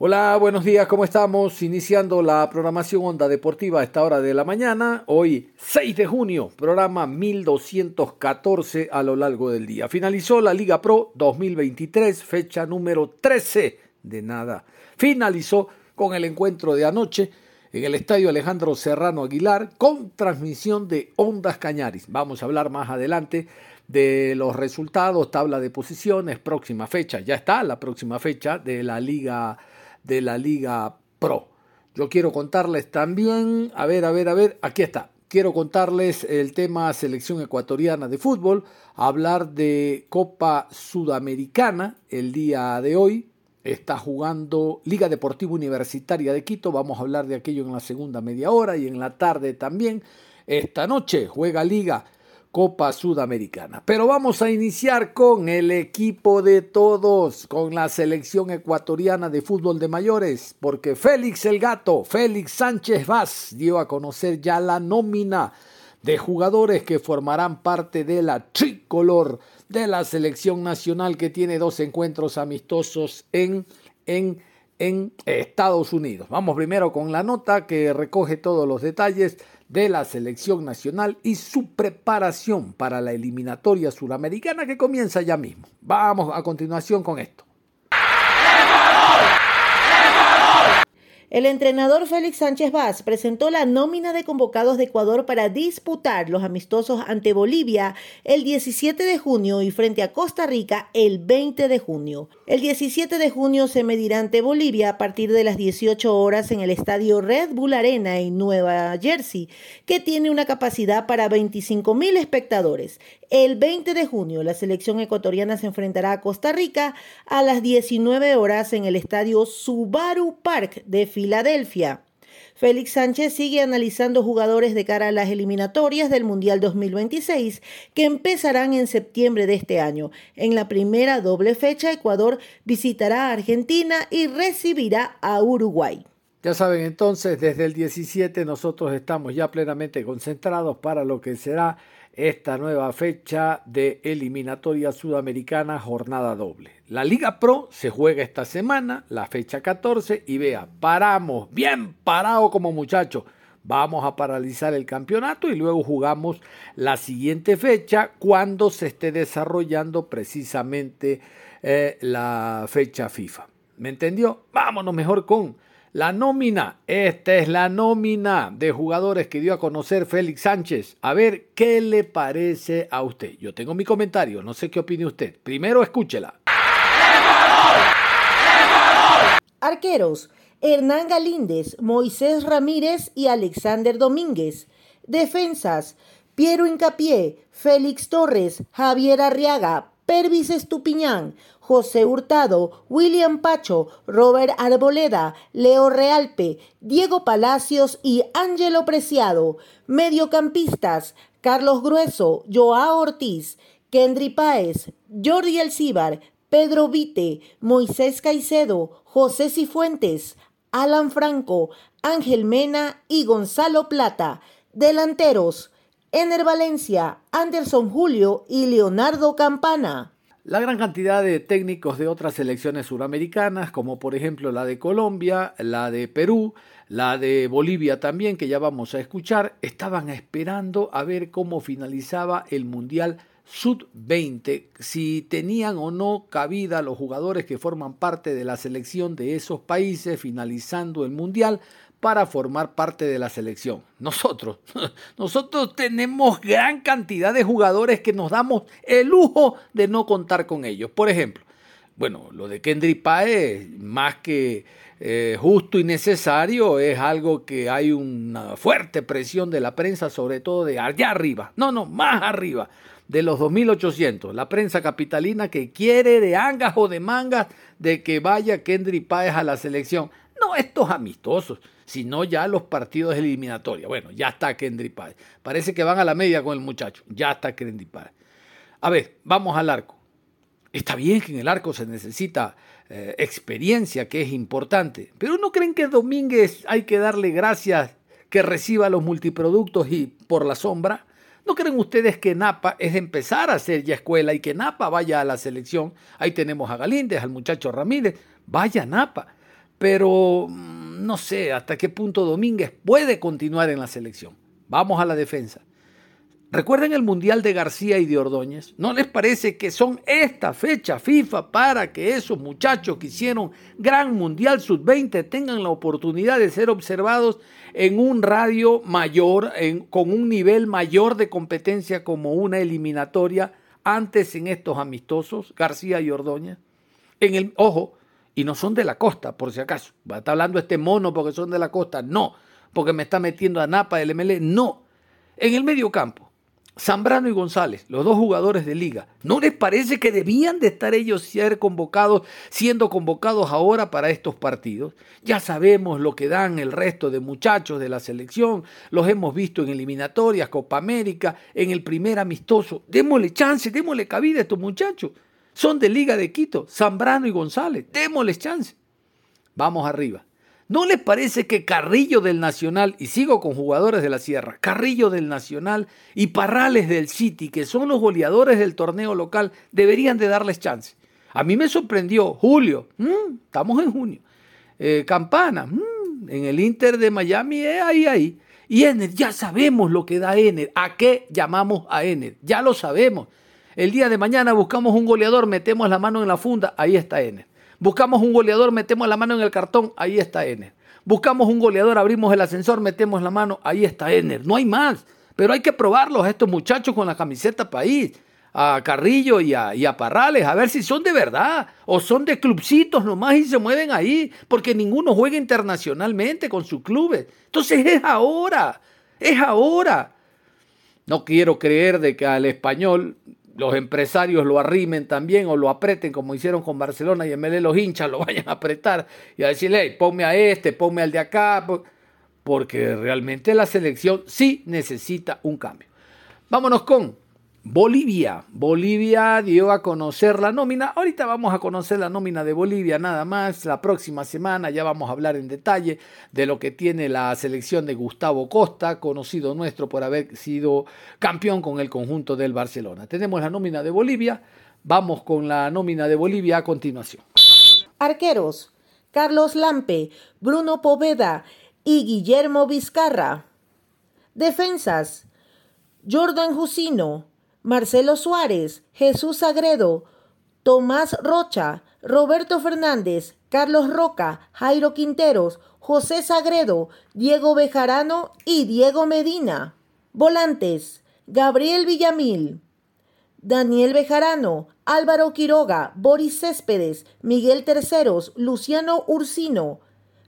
Hola, buenos días, ¿cómo estamos? Iniciando la programación Onda Deportiva a esta hora de la mañana, hoy 6 de junio, programa 1214 a lo largo del día. Finalizó la Liga Pro 2023, fecha número 13 de nada. Finalizó con el encuentro de anoche en el Estadio Alejandro Serrano Aguilar con transmisión de Ondas Cañaris. Vamos a hablar más adelante de los resultados, tabla de posiciones, próxima fecha. Ya está la próxima fecha de la Liga de la Liga Pro. Yo quiero contarles también, a ver, a ver, a ver, aquí está. Quiero contarles el tema selección ecuatoriana de fútbol, hablar de Copa Sudamericana el día de hoy. Está jugando Liga Deportiva Universitaria de Quito, vamos a hablar de aquello en la segunda media hora y en la tarde también. Esta noche juega Liga Copa Sudamericana. Pero vamos a iniciar con el equipo de todos, con la selección ecuatoriana de fútbol de mayores, porque Félix el Gato, Félix Sánchez Vaz, dio a conocer ya la nómina de jugadores que formarán parte de la tricolor de la selección nacional que tiene dos encuentros amistosos en, en, en Estados Unidos. Vamos primero con la nota que recoge todos los detalles de la selección nacional y su preparación para la eliminatoria suramericana que comienza ya mismo. Vamos a continuación con esto. El entrenador Félix Sánchez Vaz presentó la nómina de convocados de Ecuador para disputar los amistosos ante Bolivia el 17 de junio y frente a Costa Rica el 20 de junio. El 17 de junio se medirá ante Bolivia a partir de las 18 horas en el estadio Red Bull Arena en Nueva Jersey, que tiene una capacidad para 25 mil espectadores. El 20 de junio la selección ecuatoriana se enfrentará a Costa Rica a las 19 horas en el estadio Subaru Park de Filadelfia. Félix Sánchez sigue analizando jugadores de cara a las eliminatorias del Mundial 2026 que empezarán en septiembre de este año. En la primera doble fecha, Ecuador visitará a Argentina y recibirá a Uruguay. Ya saben, entonces, desde el 17 nosotros estamos ya plenamente concentrados para lo que será esta nueva fecha de eliminatoria sudamericana jornada doble. La Liga Pro se juega esta semana, la fecha 14, y vea, paramos, bien parado como muchachos. Vamos a paralizar el campeonato y luego jugamos la siguiente fecha cuando se esté desarrollando precisamente eh, la fecha FIFA. ¿Me entendió? Vámonos mejor con la nómina, esta es la nómina de jugadores que dio a conocer Félix Sánchez. A ver qué le parece a usted. Yo tengo mi comentario, no sé qué opine usted. Primero escúchela. Arqueros, Hernán Galíndez, Moisés Ramírez y Alexander Domínguez. Defensas, Piero Incapié, Félix Torres, Javier Arriaga, Pervis Estupiñán, José Hurtado, William Pacho, Robert Arboleda, Leo Realpe, Diego Palacios y Ángelo Preciado. Mediocampistas, Carlos Grueso, Joao Ortiz, Kendry Páez, Jordi Elcíbar, Pedro Vite, Moisés Caicedo, José Cifuentes, Alan Franco, Ángel Mena y Gonzalo Plata. Delanteros, Ener Valencia, Anderson Julio y Leonardo Campana. La gran cantidad de técnicos de otras selecciones suramericanas, como por ejemplo la de Colombia, la de Perú, la de Bolivia también, que ya vamos a escuchar, estaban esperando a ver cómo finalizaba el Mundial Sub-20, si tenían o no cabida los jugadores que forman parte de la selección de esos países finalizando el Mundial para formar parte de la selección. Nosotros, nosotros tenemos gran cantidad de jugadores que nos damos el lujo de no contar con ellos. Por ejemplo, bueno, lo de Kendry Paez, más que eh, justo y necesario, es algo que hay una fuerte presión de la prensa, sobre todo de allá arriba. No, no, más arriba, de los 2.800. La prensa capitalina que quiere de angas o de mangas de que vaya Kendry Paez a la selección. No estos amistosos sino ya los partidos eliminatorios. Bueno, ya está Kendry Páez. Parece que van a la media con el muchacho. Ya está Kendry Páez. A ver, vamos al arco. Está bien que en el arco se necesita eh, experiencia, que es importante, pero ¿no creen que Domínguez hay que darle gracias que reciba los multiproductos y por la sombra? ¿No creen ustedes que Napa es empezar a hacer ya escuela y que Napa vaya a la selección? Ahí tenemos a Galíndez, al muchacho Ramírez. Vaya Napa. pero mm, no sé hasta qué punto Domínguez puede continuar en la selección. Vamos a la defensa. ¿Recuerdan el Mundial de García y de Ordóñez? ¿No les parece que son esta fecha FIFA para que esos muchachos que hicieron gran Mundial Sub-20 tengan la oportunidad de ser observados en un radio mayor, con un nivel mayor de competencia como una eliminatoria antes en estos amistosos, García y Ordóñez? En el, ojo, y no son de la costa, por si acaso. Está hablando este mono porque son de la costa. No, porque me está metiendo a Napa del MLE. No. En el medio campo Zambrano y González, los dos jugadores de liga, ¿no les parece que debían de estar ellos ser convocados, siendo convocados ahora para estos partidos? Ya sabemos lo que dan el resto de muchachos de la selección, los hemos visto en eliminatorias, Copa América, en el primer amistoso. Démosle chance, démosle cabida a estos muchachos. Son de Liga de Quito, Zambrano y González, démosles chance. Vamos arriba. ¿No les parece que Carrillo del Nacional, y sigo con jugadores de la Sierra, Carrillo del Nacional y Parrales del City, que son los goleadores del torneo local, deberían de darles chance? A mí me sorprendió Julio, mm, estamos en junio, eh, Campana, mm, en el Inter de Miami, eh, ahí, ahí. Y Ener, ya sabemos lo que da Ener, a qué llamamos a Ener, ya lo sabemos. El día de mañana buscamos un goleador, metemos la mano en la funda, ahí está Ener. Buscamos un goleador, metemos la mano en el cartón, ahí está Ener. Buscamos un goleador, abrimos el ascensor, metemos la mano, ahí está Ener. No hay más. Pero hay que probarlos a estos muchachos con la camiseta país, a Carrillo y a, y a Parrales, a ver si son de verdad o son de clubcitos nomás y se mueven ahí, porque ninguno juega internacionalmente con sus clubes. Entonces es ahora, es ahora. No quiero creer de que al español los empresarios lo arrimen también o lo apreten como hicieron con Barcelona y en los hinchas lo vayan a apretar y a decirle, hey, ponme a este, ponme al de acá, porque realmente la selección sí necesita un cambio. Vámonos con Bolivia. Bolivia dio a conocer la nómina. Ahorita vamos a conocer la nómina de Bolivia nada más. La próxima semana ya vamos a hablar en detalle de lo que tiene la selección de Gustavo Costa, conocido nuestro por haber sido campeón con el conjunto del Barcelona. Tenemos la nómina de Bolivia. Vamos con la nómina de Bolivia a continuación. Arqueros. Carlos Lampe, Bruno Poveda y Guillermo Vizcarra. Defensas. Jordan Jusino, Marcelo Suárez, Jesús Sagredo, Tomás Rocha, Roberto Fernández, Carlos Roca, Jairo Quinteros, José Sagredo, Diego Bejarano y Diego Medina. Volantes, Gabriel Villamil, Daniel Bejarano, Álvaro Quiroga, Boris Céspedes, Miguel Terceros, Luciano Ursino,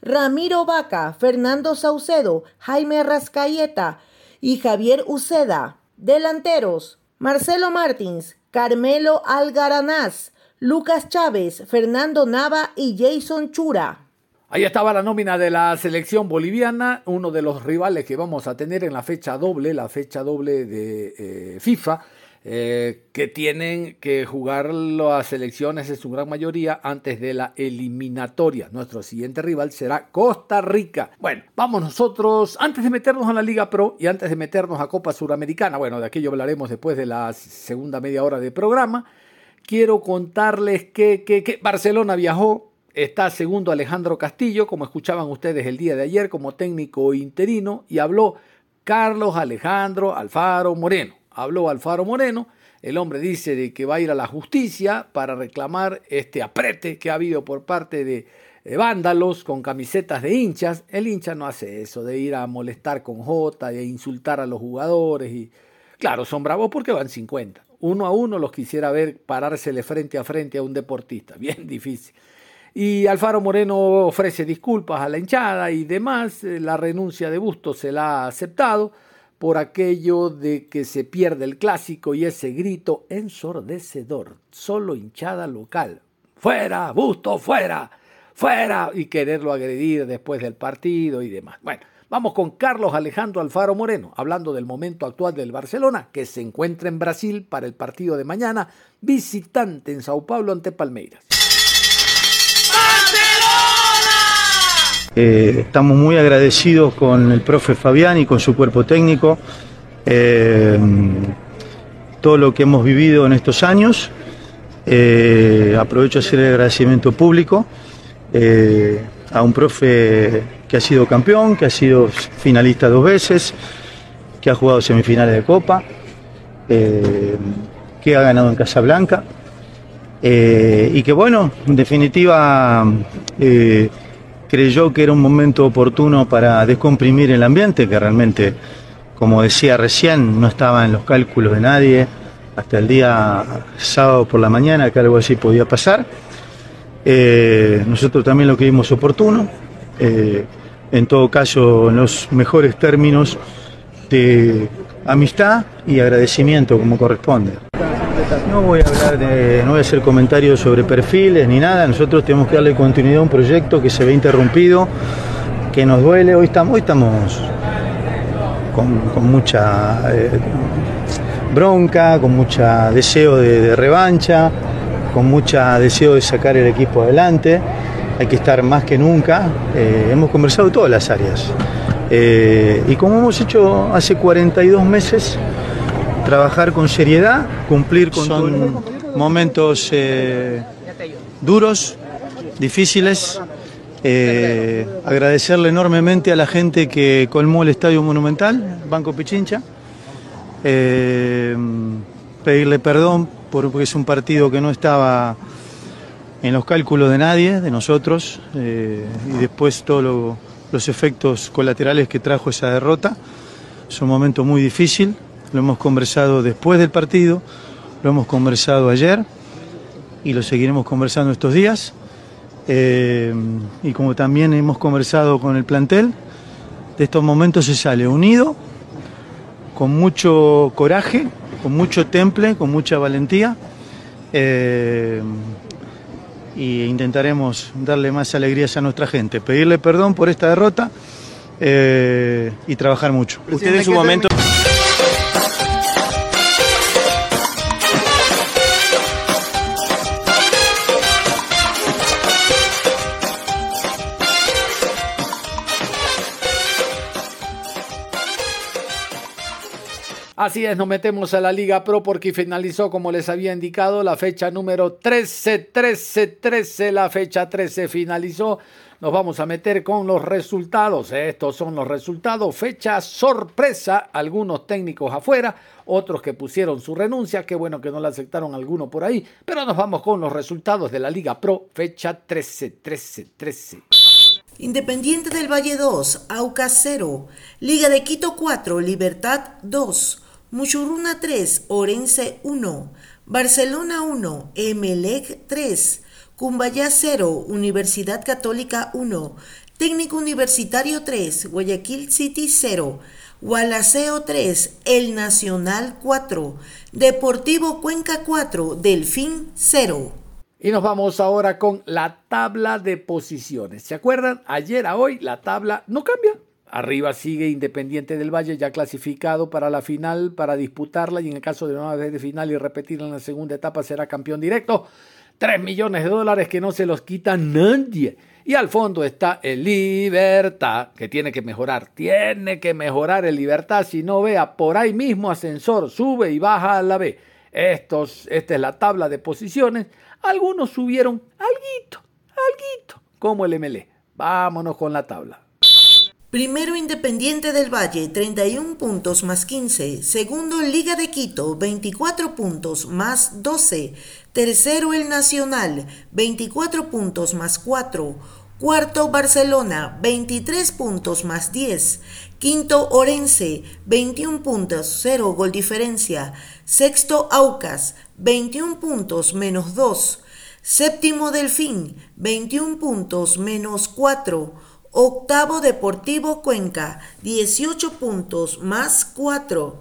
Ramiro Vaca, Fernando Saucedo, Jaime Rascayeta y Javier Uceda. Delanteros, Marcelo Martins, Carmelo Algaranás, Lucas Chávez, Fernando Nava y Jason Chura. Ahí estaba la nómina de la selección boliviana, uno de los rivales que vamos a tener en la fecha doble, la fecha doble de eh, FIFA eh, que tienen que jugar las selecciones en su gran mayoría antes de la eliminatoria. Nuestro siguiente rival será Costa Rica. Bueno, vamos nosotros, antes de meternos a la Liga Pro y antes de meternos a Copa Suramericana, bueno, de aquello hablaremos después de la segunda media hora de programa, quiero contarles que, que, que Barcelona viajó Está segundo Alejandro Castillo, como escuchaban ustedes el día de ayer, como técnico interino, y habló Carlos Alejandro Alfaro Moreno habló Alfaro Moreno. El hombre dice de que va a ir a la justicia para reclamar este aprete que ha habido por parte de, vándalos con camisetas de hinchas. El hincha no hace eso, de ir a molestar con J, de insultar a los jugadores. y Claro, son bravos porque van 50. Uno a uno los quisiera ver parársele frente a frente a un deportista. Bien difícil. Y Alfaro Moreno ofrece disculpas a la hinchada y demás. La renuncia de Busto se la ha aceptado por aquello de que se pierde el clásico y ese grito ensordecedor, solo hinchada local. Fuera, Busto, fuera, fuera, y quererlo agredir después del partido y demás. Bueno, vamos con Carlos Alejandro Alfaro Moreno, hablando del momento actual del Barcelona, que se encuentra en Brasil para el partido de mañana, visitante en Sao Paulo ante Palmeiras. Eh, estamos muy agradecidos con el profe Fabián y con su cuerpo técnico, eh, todo lo que hemos vivido en estos años. Eh, aprovecho a hacer el agradecimiento público a un profe que ha sido campeón, que ha sido finalista dos veces, que ha jugado semifinales de Copa, que ha ganado en Casablanca y que bueno, en definitiva creyó que era un momento oportuno para descomprimir el ambiente, que realmente, como decía recién, no estaba en los cálculos de nadie hasta el día sábado por la mañana que algo así podía pasar. nosotros también lo creímos oportuno, en todo caso en los mejores términos de amistad y agradecimiento como corresponde. No voy a hablar de, no voy a hacer comentarios sobre perfiles ni nada, nosotros tenemos que darle continuidad a un proyecto que se ve interrumpido, que nos duele, hoy estamos, hoy estamos con, mucha eh, bronca, con mucha deseo de, revancha, con mucha deseo de sacar el equipo adelante, hay que estar más que nunca, eh, hemos conversado todas las áreas. Eh, y como hemos hecho hace 42 meses, trabajar con seriedad, cumplir con Son momentos eh, duros, difíciles. Eh, agradecerle enormemente a la gente que colmó el Estadio Monumental, Banco Pichincha. pedirle perdón porque es un partido que no estaba en los cálculos de nadie, de nosotros, y después todo lo los efectos colaterales que trajo esa derrota. Es un momento muy difícil, lo hemos conversado después del partido, lo hemos conversado ayer y lo seguiremos conversando estos días. Eh, y como también hemos conversado con el plantel, de estos momentos se sale unido, con mucho coraje, con mucho temple, con mucha valentía. Eh, y intentaremos darle más alegrías a nuestra gente. Pedirle perdón por esta derrota eh, y trabajar mucho. Usted en su momento... Así es, nos metemos a la Liga Pro porque finalizó, como les había indicado, la fecha número 13, 13, 13, la fecha 13 finalizó. Nos vamos a meter con los resultados. Estos son los resultados. Fecha sorpresa. Algunos técnicos afuera, otros que pusieron su renuncia. Qué bueno que no la aceptaron alguno por ahí. Pero nos vamos con los resultados de la Liga Pro. Fecha 13, 13, 13. Independiente del Valle 2, Aucas 0. Liga de Quito 4, Libertad 2. Muchuruna 3, Orense 1, Barcelona 1, Emelec 3, Cumbayá 0, Universidad Católica 1, Técnico Universitario 3, Guayaquil City 0, Gualaceo 3, El Nacional 4, Deportivo Cuenca 4, Delfín 0. Y nos vamos ahora con la tabla de posiciones. ¿Se acuerdan? Ayer a hoy la tabla no cambia. Arriba sigue Independiente del Valle ya clasificado para la final, para disputarla y en el caso de una vez de final y repetirla en la segunda etapa será campeón directo. Tres millones de dólares que no se los quita nadie. Y al fondo está el Libertad, que tiene que mejorar. Tiene que mejorar el Libertad. Si no vea por ahí mismo ascensor, sube y baja a la B. Estos, esta es la tabla de posiciones. Algunos subieron alguito, alguito, como el MLE. Vámonos con la tabla. Primero Independiente del Valle, 31 puntos más 15. Segundo Liga de Quito, 24 puntos más 12. Tercero El Nacional, 24 puntos más 4. Cuarto Barcelona, 23 puntos más 10. Quinto Orense, 21 puntos, 0 gol diferencia. Sexto Aucas, 21 puntos menos 2. Séptimo Delfín, 21 puntos menos 4. Octavo Deportivo Cuenca, 18 puntos más 4.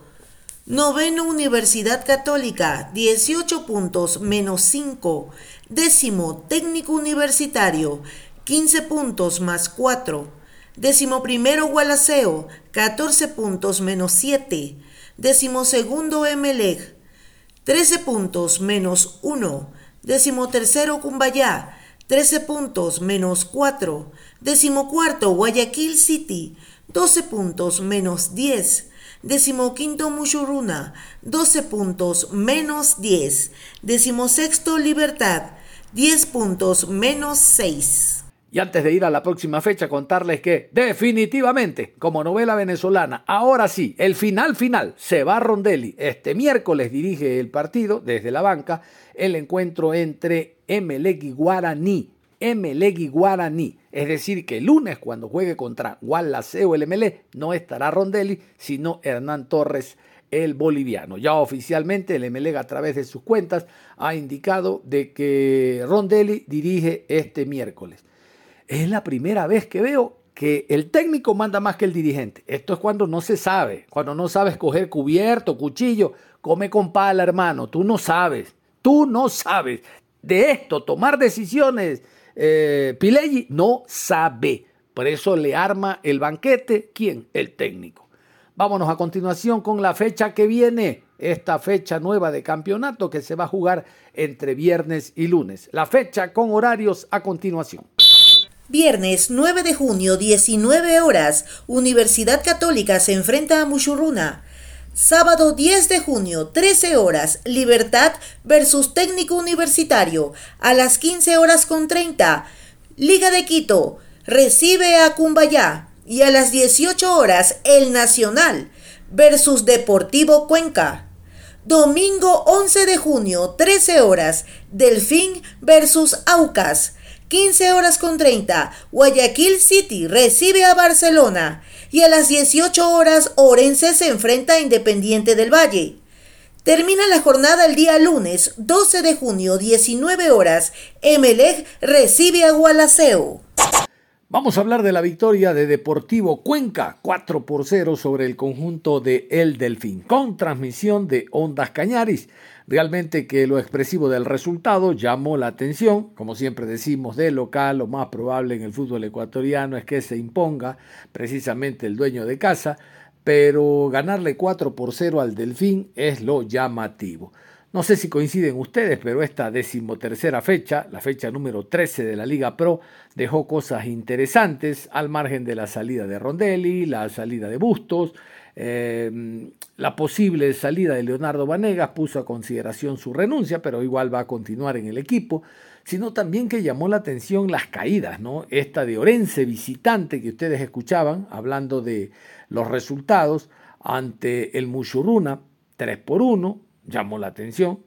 Noveno Universidad Católica, 18 puntos menos 5. Décimo Técnico Universitario, 15 puntos más 4. Décimo primero Gualaceo, 14 puntos menos 7. Décimo segundo Emelec, 13 puntos menos 1. Décimo tercero Cumbayá, 13 puntos menos 4. Decimocuarto, Guayaquil City, 12 puntos menos 10. Decimoquinto, Mushuruna, 12 puntos menos 10. Decimosexto, Libertad, 10 puntos menos 6. Y antes de ir a la próxima fecha, contarles que definitivamente, como novela venezolana, ahora sí, el final final, se va Rondelli. Este miércoles dirige el partido desde la banca el encuentro entre Emelec y Guaraní. Emelec Guaraní. Es decir, que el lunes, cuando juegue contra Gualaceo el Emelec, no estará Rondelli, sino Hernán Torres el boliviano. Ya oficialmente el Emelec a través de sus cuentas ha indicado de que Rondelli dirige este miércoles es la primera vez que veo que el técnico manda más que el dirigente. Esto es cuando no se sabe, cuando no sabes coger cubierto, cuchillo, come con pala, hermano. Tú no sabes, tú no sabes. De esto, tomar decisiones, eh, Pileggi no sabe. Por eso le arma el banquete. ¿Quién? El técnico. Vámonos a continuación con la fecha que viene. Esta fecha nueva de campeonato que se va a jugar entre viernes y lunes. La fecha con horarios a continuación. Viernes 9 de junio, 19 horas, Universidad Católica se enfrenta a Mushuruna. Sábado 10 de junio, 13 horas, Libertad versus Técnico Universitario. A las 15 horas con 30, Liga de Quito recibe a Cumbayá. Y a las 18 horas, El Nacional versus Deportivo Cuenca. Domingo 11 de junio, 13 horas, Delfín versus Aucas. 15 horas con 30, Guayaquil City recibe a Barcelona y a las 18 horas Orense se enfrenta a Independiente del Valle. Termina la jornada el día lunes 12 de junio, 19 horas. Emelec recibe a Gualaceo. Vamos a hablar de la victoria de Deportivo Cuenca 4 por 0 sobre el conjunto de El Delfín, con transmisión de Ondas Cañaris. Realmente que lo expresivo del resultado llamó la atención, como siempre decimos, de local, lo más probable en el fútbol ecuatoriano es que se imponga precisamente el dueño de casa, pero ganarle 4 por 0 al Delfín es lo llamativo. No sé si coinciden ustedes, pero esta decimotercera fecha, la fecha número 13 de la Liga Pro, dejó cosas interesantes al margen de la salida de Rondelli, la salida de Bustos, eh, la posible salida de Leonardo Vanegas puso a consideración su renuncia, pero igual va a continuar en el equipo, sino también que llamó la atención las caídas, ¿no? Esta de Orense visitante que ustedes escuchaban, hablando de los resultados ante el Mushuruna, 3 por 1, llamó la atención.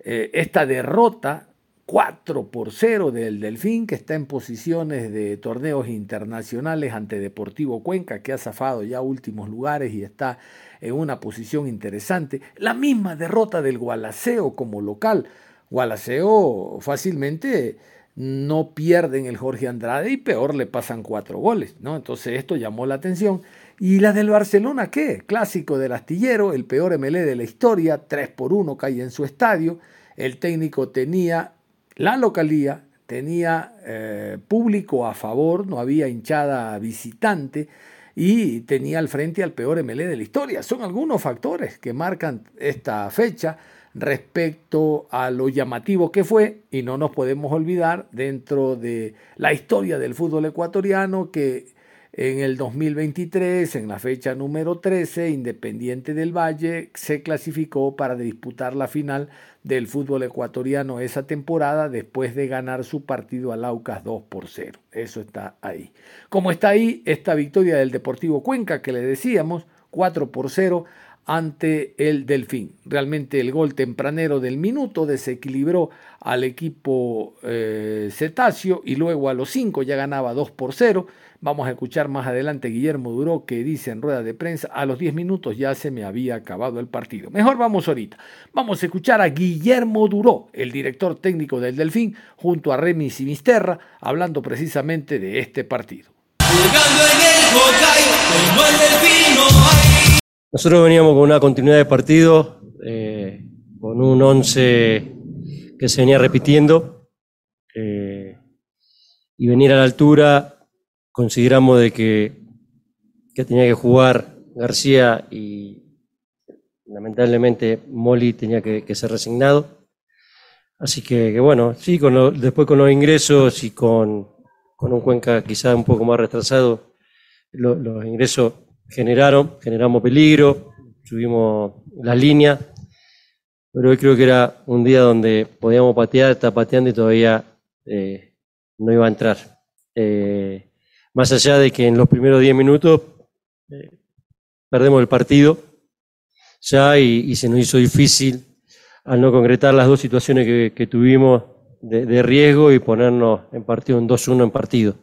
Eh, esta derrota 4 por 0 del Delfín, que está en posiciones de torneos internacionales ante Deportivo Cuenca, que ha zafado ya últimos lugares y está en una posición interesante. La misma derrota del Gualaceo como local. Gualaceo fácilmente no pierden el Jorge Andrade y peor le pasan cuatro goles, ¿no? Entonces esto llamó la atención. ¿Y la del Barcelona qué? Clásico del astillero, el peor MLE de la historia, 3 por 1 cae en su estadio. El técnico tenía la localía tenía eh, público a favor, no había hinchada visitante y tenía al frente al peor MLE de la historia. Son algunos factores que marcan esta fecha respecto a lo llamativo que fue y no nos podemos olvidar dentro de la historia del fútbol ecuatoriano que en el 2023, en la fecha número 13, Independiente del Valle se clasificó para disputar la final del fútbol ecuatoriano esa temporada después de ganar su partido al Aucas 2 por 0. Eso está ahí. Como está ahí esta victoria del Deportivo Cuenca que le decíamos, 4 por 0 ante el Delfín. Realmente el gol tempranero del minuto desequilibró al equipo eh, y luego a los 5 ya ganaba 2 por 0 Vamos a escuchar más adelante Guillermo Duró que dice en rueda de prensa, a los 10 minutos ya se me había acabado el partido. Mejor vamos ahorita. Vamos a escuchar a Guillermo Duró, el director técnico del Delfín, junto a Remy Sinisterra, hablando precisamente de este partido. Nosotros veníamos con una continuidad de partido, eh, con un 11 que se venía repitiendo, eh, y venir a la altura consideramos de que, que tenía que jugar García y lamentablemente Molly tenía que, ser resignado. Así que, bueno, sí, con después con los ingresos y con, con, un Cuenca quizá un poco más retrasado, los ingresos generaron, generamos peligro, subimos la línea, pero hoy creo que era un día donde podíamos patear, está pateando y todavía eh, no iba a entrar. Eh, más allá de que en los primeros 10 minutos eh, perdemos el partido ya y, se nos hizo difícil al no concretar las dos situaciones que, tuvimos de, riesgo y ponernos en partido en 2-1 en partido.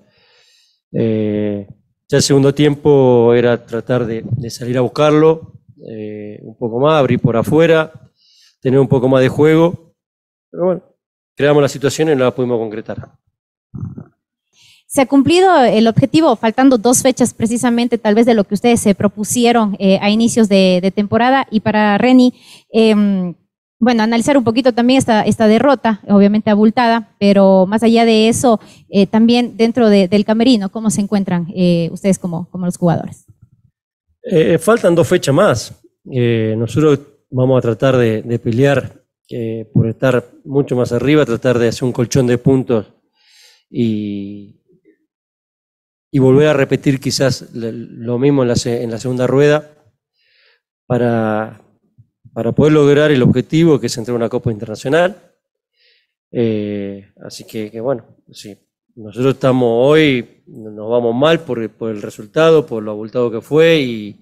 Eh, ya el segundo tiempo era tratar de, salir a buscarlo eh, un poco más, abrir por afuera, tener un poco más de juego, pero bueno, creamos la situación y no la pudimos concretar. Se ha cumplido el objetivo, faltando dos fechas precisamente, tal vez de lo que ustedes se propusieron eh, a inicios de, temporada. Y para Reni, em, bueno, analizar un poquito también esta, derrota, obviamente abultada, pero más allá de eso, eh, también dentro del camerino, ¿cómo se encuentran eh, ustedes como, como los jugadores? faltan dos fechas más. nosotros vamos a tratar de, de pelear por estar mucho más arriba, tratar de hacer un colchón de puntos y, y volver a repetir quizás lo mismo en la, en la segunda rueda para, para, poder lograr el objetivo que es entrar a una Copa Internacional. Eh, así que, bueno, sí, nosotros estamos hoy, nos vamos mal por, por el resultado, por lo abultado que fue y,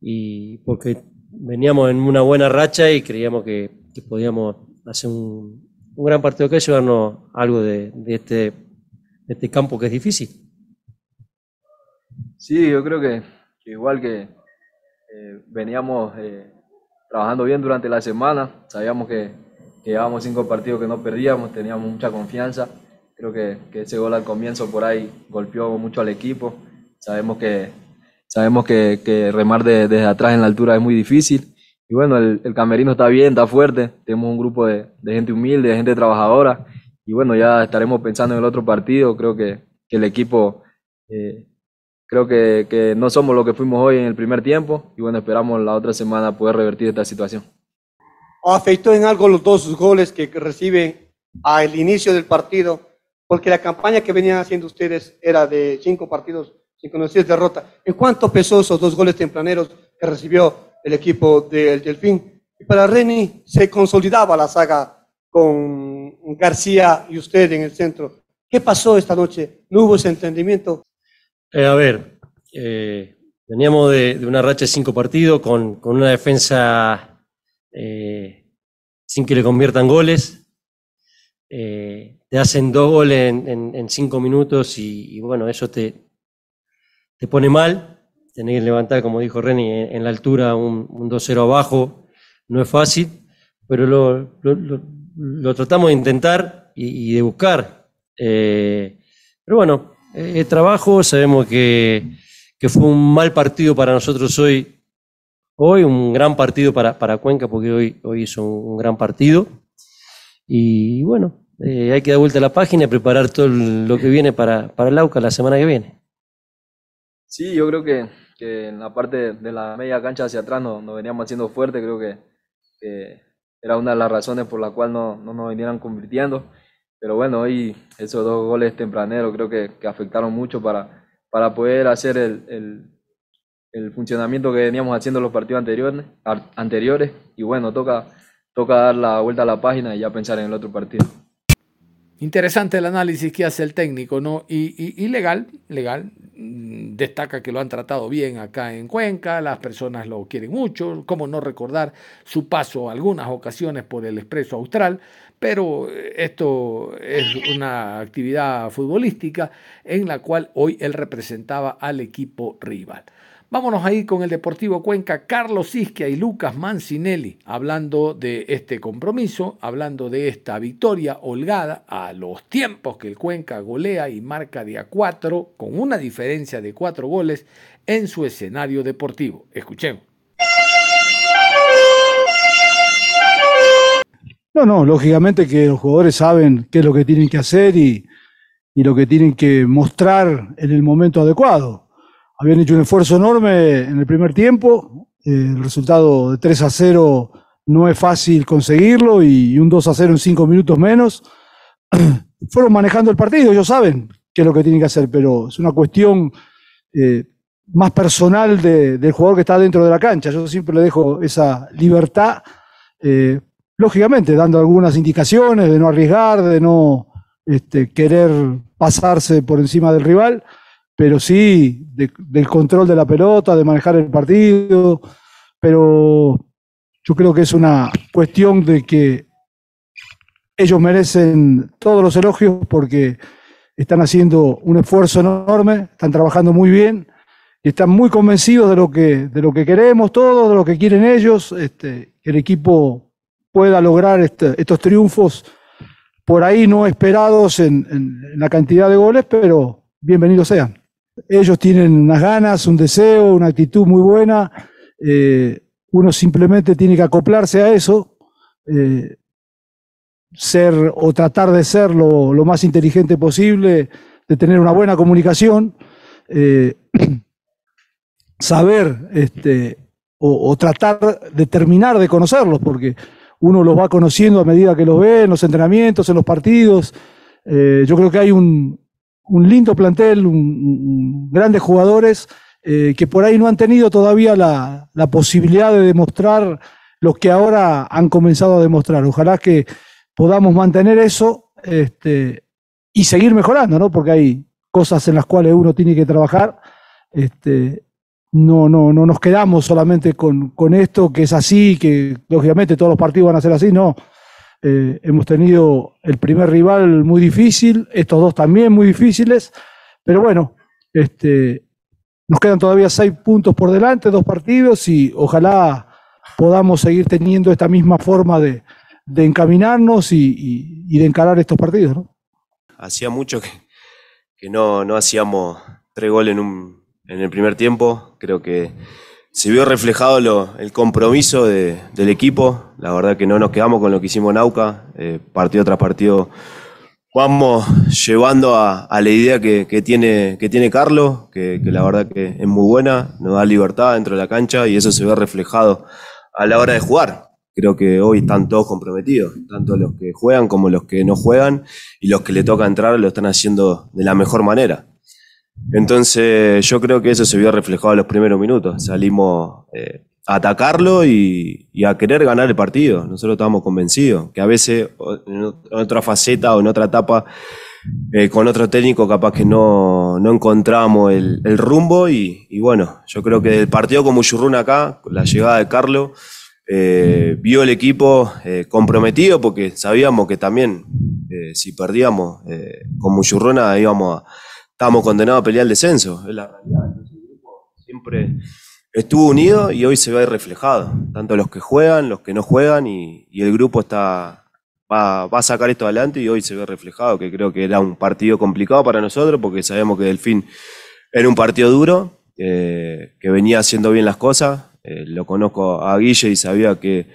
y, porque veníamos en una buena racha y creíamos que, podíamos hacer un, un, gran partido que llevarnos algo de, de, este, de este campo que es difícil. Sí, yo creo que, igual que eh, veníamos eh, trabajando bien durante la semana, sabíamos que, llevábamos cinco partidos que no perdíamos, teníamos mucha confianza. Creo que, ese gol al comienzo por ahí golpeó mucho al equipo. Sabemos que, sabemos que, remar desde atrás en la altura es muy difícil. Y bueno, el, camerino está bien, está fuerte. Tenemos un grupo de, gente humilde, de gente trabajadora. Y bueno, ya estaremos pensando en el otro partido. Creo que, el equipo eh, Creo que, que, no somos lo que fuimos hoy en el primer tiempo y bueno, esperamos la otra semana poder revertir esta situación. ¿Afectó en algo los dos goles que recibe al inicio del partido? Porque la campaña que venían haciendo ustedes era de cinco partidos sin conocer derrota. ¿En cuánto pesó esos dos goles tempraneros que recibió el equipo del Delfín? Y para Reni se consolidaba la saga con García y usted en el centro. ¿Qué pasó esta noche? ¿No hubo ese entendimiento? Eh, a ver, eh, veníamos de, una racha de cinco partidos con, una defensa eh, sin que le conviertan goles. te hacen dos goles en, cinco minutos y, bueno, eso te, te pone mal. Tenés que levantar, como dijo Reni, en, la altura un, 2-0 abajo. No es fácil, pero lo, tratamos de intentar y de buscar. pero bueno, eh, trabajo, sabemos que, que, fue un mal partido para nosotros hoy, hoy un gran partido para, para Cuenca, porque hoy, hoy hizo un, gran partido. Y bueno, eh, hay que dar vuelta a la página y preparar todo lo que viene para, para el AUCA la semana que viene. Sí, yo creo que, que en la parte de la media cancha hacia atrás nos, nos veníamos haciendo fuerte, creo que, era una de las razones por la cual no, no nos vinieran convirtiendo. Pero bueno, hoy esos dos goles tempraneros creo que, que afectaron mucho para, para poder hacer el, el, el, funcionamiento que veníamos haciendo en los partidos anteriores, anteriores. Y bueno, toca, toca dar la vuelta a la página y ya pensar en el otro partido. Interesante el análisis que hace el técnico, ¿no? Y, legal, legal. Mm, destaca que lo han tratado bien acá en Cuenca, las personas lo quieren mucho, cómo no recordar su paso algunas ocasiones por el Expreso Austral, pero esto es una actividad futbolística en la cual hoy él representaba al equipo rival. Vámonos ahí con el Deportivo Cuenca, Carlos Isquia y Lucas Mancinelli, hablando de este compromiso, hablando de esta victoria holgada a los tiempos que el Cuenca golea y marca de a cuatro, con una diferencia de cuatro goles en su escenario deportivo. Escuchemos. No, no, lógicamente que los jugadores saben qué es lo que tienen que hacer y, lo que tienen que mostrar en el momento adecuado. Habían hecho un esfuerzo enorme en el primer tiempo, el resultado de 3 a 0 no es fácil conseguirlo y un 2 a 0 en 5 minutos menos. Fueron manejando el partido, ellos saben qué es lo que tienen que hacer, pero es una cuestión eh, más personal del jugador que está dentro de la cancha. Yo siempre le dejo esa libertad eh, lógicamente dando algunas indicaciones de no arriesgar, de no, este, querer pasarse por encima del rival, pero sí del control de la pelota, de manejar el partido, pero yo creo que es una cuestión de que ellos merecen todos los elogios porque están haciendo un esfuerzo enorme, están trabajando muy bien y están muy convencidos de lo que, de lo que queremos todos, de lo que quieren ellos, este, que el equipo pueda lograr este, estos triunfos por ahí no esperados en, la cantidad de goles, pero bienvenidos sean. Ellos tienen unas ganas, un deseo, una actitud muy buena. Eh, uno simplemente tiene que acoplarse a eso. Eh, ser o tratar de ser lo, más inteligente posible, de tener una buena comunicación, eh, saber este, o, tratar de terminar de conocerlos, porque uno los va conociendo a medida que los ve en los entrenamientos, en los partidos. Yo creo que hay un, lindo plantel, un, grandes jugadores eh, que por ahí no han tenido todavía la, la posibilidad de demostrar lo que ahora han comenzado a demostrar. Ojalá que podamos mantener eso este, y seguir mejorando, ¿no? Porque hay cosas en las cuales uno tiene que trabajar. Este, no, no, no nos quedamos solamente con, con esto, que es así, que lógicamente todos los partidos van a ser así, no. Eh, hemos tenido el primer rival muy difícil, estos dos también muy difíciles, pero bueno, este, nos quedan todavía seis puntos por delante, dos partidos, y ojalá podamos seguir teniendo esta misma forma de, de encaminarnos y, de encarar estos partidos. Hacía mucho que, que no, no, hacíamos tres goles en, un, en, el primer tiempo. Creo que se vio reflejado el compromiso de, del equipo. La verdad que no nos quedamos con lo que hicimos en Auca. Eh, partido tras partido vamos llevando a, la idea que, que, tiene, que tiene Carlos, que, que la verdad que es muy buena, nos da libertad dentro de la cancha y eso se ve reflejado a la hora de jugar creo que hoy están todos comprometidos, tanto los que juegan como los que no juegan, y los que le toca entrar lo están haciendo de la mejor manera. Entonces yo creo que eso se vio reflejado en los primeros minutos. Salimos eh, a atacarlo y, a querer ganar el partido. Nosotros estábamos convencidos que a veces en otra faceta o en otra etapa eh, con otro técnico capaz que no, no encontramos el, rumbo y, bueno, yo creo que el partido con Muchurruna acá, la llegada de Carlos, eh, vio el equipo comprometido porque sabíamos que también si perdíamos con Muchurrona íbamos a, estábamos condenados a pelear el descenso. Es la realidad. el grupo siempre estuvo unido y hoy se ve reflejado. Tanto los que juegan, los que no juegan y, el grupo está, va, a sacar esto adelante y hoy se ve reflejado, que creo que era un partido complicado para nosotros porque sabemos que Delfín era un partido duro, que venía haciendo bien las cosas, eh, lo conozco a Guille y sabía que,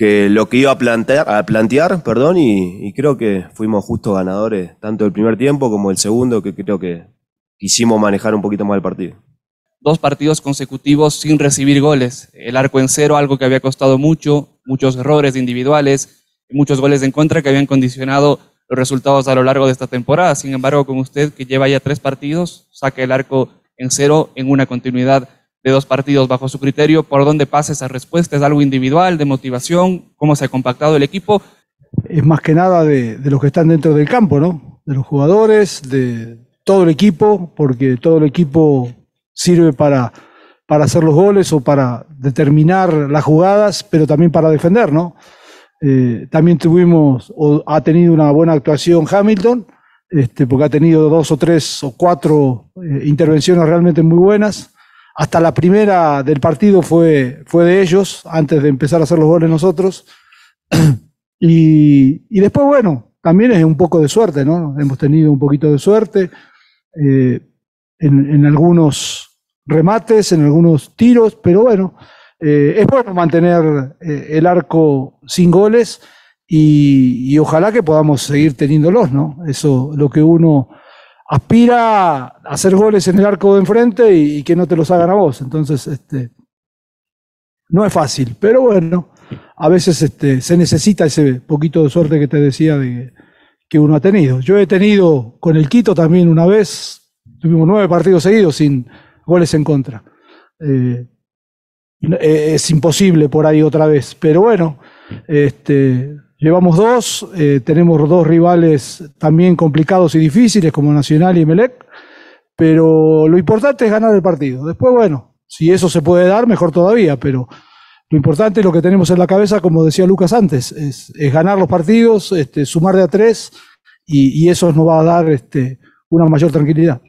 que lo que iba a plantear, a plantear perdón, y, creo que fuimos justos ganadores, tanto el primer tiempo como el segundo, que creo que quisimos manejar un poquito más el partido. Dos partidos consecutivos sin recibir goles. El arco en cero, algo que había costado mucho, muchos errores individuales, muchos goles en contra que habían condicionado los resultados a lo largo de esta temporada. Sin embargo, con usted que lleva ya tres partidos, saca el arco en cero en una continuidad de dos partidos bajo su criterio, por dónde pasa esa respuesta, es algo individual, de motivación, cómo se ha compactado el equipo. Es más que nada de, los que están dentro del campo, ¿no? De los jugadores, de todo el equipo, porque todo el equipo sirve para, para hacer los goles o para determinar las jugadas, pero también para defender, ¿no? Eh, también tuvimos, o ha tenido una buena actuación Hamilton, este, porque ha tenido dos o tres o cuatro eh, intervenciones realmente muy buenas. Hasta la primera del partido fue, fue de ellos, antes de empezar a hacer los goles nosotros. y, después, bueno, también es un poco de suerte, ¿no? Hemos tenido un poquito de suerte eh, en, algunos remates, en algunos tiros, pero bueno, eh, es bueno mantener eh, el arco sin goles y, y, ojalá que podamos seguir teniéndolos, ¿no? Eso lo que uno aspira a hacer goles en el arco de enfrente y, que no te los hagan a vos. Entonces, este, no es fácil, pero bueno, a veces este, se necesita ese poquito de suerte que te decía de, que uno ha tenido. Yo he tenido con el Quito también una vez, tuvimos nueve partidos seguidos sin goles en contra. Eh, es imposible por ahí otra vez, pero bueno, este, Llevamos dos, eh, tenemos dos rivales también complicados y difíciles como Nacional y Melec, pero lo importante es ganar el partido. Después, bueno, si eso se puede dar, mejor todavía, pero lo importante es lo que tenemos en la cabeza, como decía Lucas antes, es, ganar los partidos, este, sumar de a tres y, eso nos va a dar este, una mayor tranquilidad.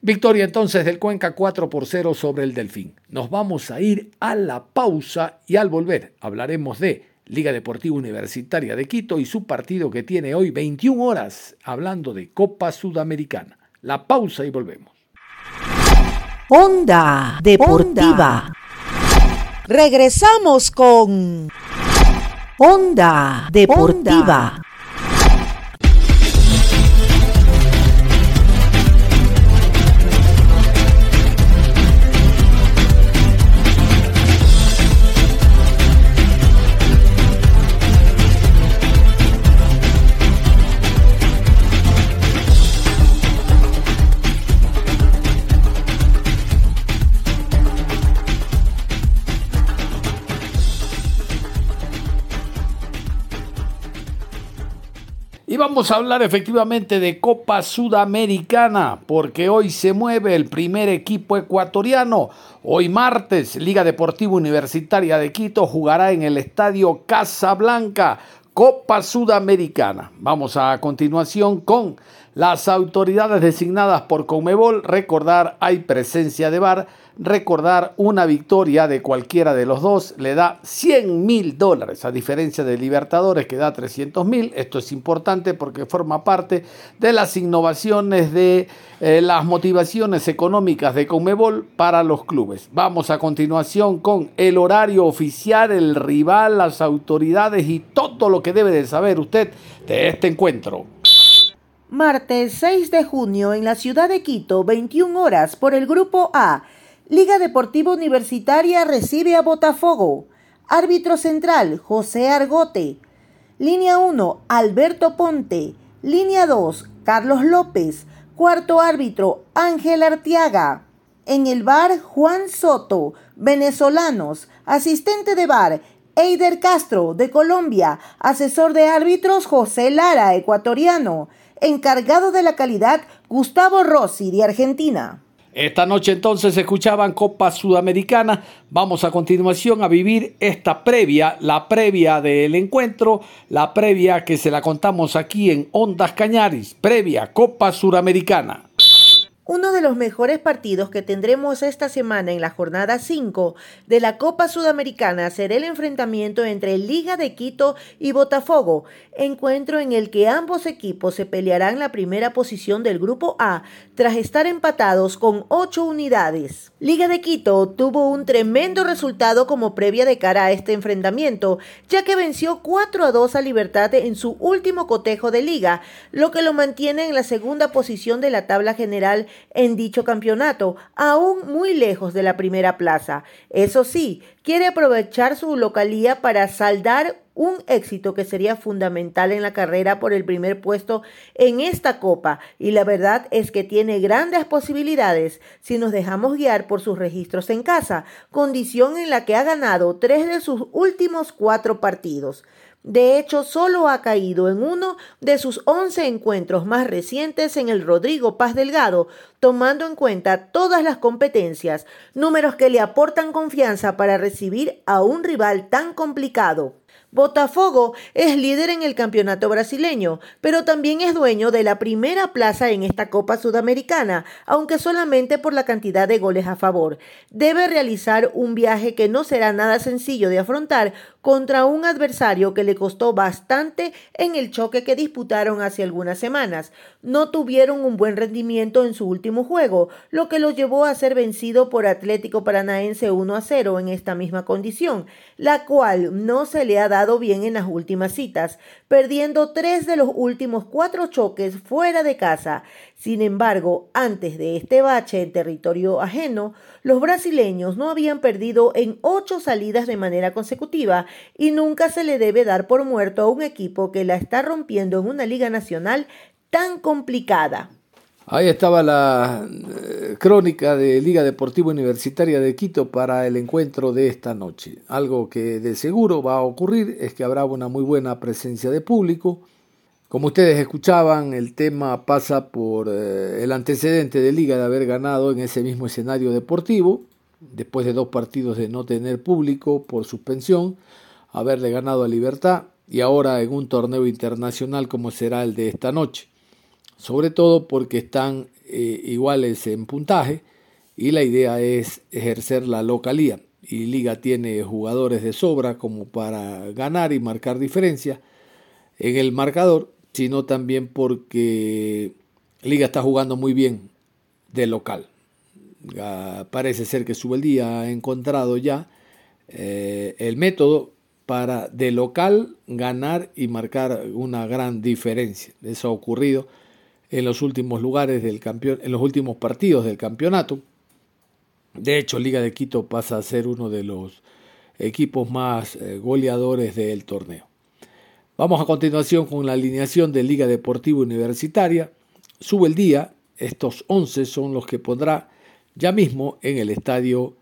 Victoria entonces del Cuenca 4 por 0 sobre el Delfín. Nos vamos a ir a la pausa y al volver hablaremos de Liga Deportiva Universitaria de Quito y su partido que tiene hoy 21 horas hablando de Copa Sudamericana. La pausa y volvemos. Onda Deportiva. Regresamos con Onda Deportiva. Y vamos a hablar efectivamente de Copa Sudamericana, porque hoy se mueve el primer equipo ecuatoriano. Hoy martes, Liga Deportiva Universitaria de Quito jugará en el Estadio Casablanca, Copa Sudamericana. Vamos a continuación con las autoridades designadas por Conmebol. Recordar, hay presencia de VAR Recordar, una victoria de cualquiera de los dos le da 100 mil dólares, a diferencia de Libertadores que da 300 mil. Esto es importante porque forma parte de las innovaciones de eh, las motivaciones económicas de Conmebol para los clubes. Vamos a continuación con el horario oficial, el rival, las autoridades y todo lo que debe de saber usted de este encuentro. Martes 6 de junio en la ciudad de Quito, 21 horas por el grupo A. Liga Deportiva Universitaria recibe a Botafogo. Árbitro central, José Argote. Línea 1, Alberto Ponte. Línea 2, Carlos López. Cuarto árbitro, Ángel Artiaga. En el bar, Juan Soto. Venezolanos. Asistente de bar, Eider Castro, de Colombia. Asesor de árbitros, José Lara, ecuatoriano. Encargado de la calidad, Gustavo Rossi, de Argentina. Esta noche entonces escuchaban Copa Sudamericana. Vamos a continuación a vivir esta previa, la previa del encuentro, la previa que se la contamos aquí en Ondas Cañaris, previa Copa Sudamericana. Uno de los mejores partidos que tendremos esta semana en la jornada 5 de la Copa Sudamericana será el enfrentamiento entre Liga de Quito y Botafogo, encuentro en el que ambos equipos se pelearán la primera posición del Grupo A tras estar empatados con 8 unidades. Liga de Quito tuvo un tremendo resultado como previa de cara a este enfrentamiento, ya que venció 4 a 2 a Libertad en su último cotejo de liga, lo que lo mantiene en la segunda posición de la tabla general en dicho campeonato, aún muy lejos de la primera plaza. Eso sí, quiere aprovechar su localía para saldar un éxito que sería fundamental en la carrera por el primer puesto en esta copa y la verdad es que tiene grandes posibilidades si nos dejamos guiar por sus registros en casa, condición en la que ha ganado tres de sus últimos cuatro partidos. De hecho, solo ha caído en uno de sus 11 encuentros más recientes en el Rodrigo Paz Delgado, tomando en cuenta todas las competencias, números que le aportan confianza para recibir a un rival tan complicado. Botafogo es líder en el campeonato brasileño, pero también es dueño de la primera plaza en esta Copa Sudamericana, aunque solamente por la cantidad de goles a favor. Debe realizar un viaje que no será nada sencillo de afrontar contra un adversario que le costó bastante en el choque que disputaron hace algunas semanas. No tuvieron un buen rendimiento en su último juego, lo que lo llevó a ser vencido por Atlético Paranaense 1 a 0 en esta misma condición, la cual no se le ha dado bien en las últimas citas, perdiendo tres de los últimos cuatro choques fuera de casa. Sin embargo, antes de este bache en territorio ajeno, los brasileños no habían perdido en ocho salidas de manera consecutiva y nunca se le debe dar por muerto a un equipo que la está rompiendo en una liga nacional tan complicada. Ahí estaba la eh, crónica de Liga Deportiva Universitaria de Quito para el encuentro de esta noche. Algo que de seguro va a ocurrir es que habrá una muy buena presencia de público. Como ustedes escuchaban, el tema pasa por eh, el antecedente de Liga de haber ganado en ese mismo escenario deportivo, después de dos partidos de no tener público por suspensión, haberle ganado a Libertad y ahora en un torneo internacional como será el de esta noche sobre todo porque están eh, iguales en puntaje y la idea es ejercer la localía. Y Liga tiene jugadores de sobra como para ganar y marcar diferencia en el marcador, sino también porque Liga está jugando muy bien de local. parece ser que día ha encontrado ya eh, el método para de local ganar y marcar una gran diferencia. Eso ha ocurrido en los últimos lugares del campeón, en los últimos partidos del campeonato. De hecho, Liga de Quito pasa a ser uno de los equipos más eh, goleadores del torneo. Vamos a continuación con la alineación de Liga Deportiva Universitaria. Sube el día, estos 11 son los que pondrá ya mismo en el estadio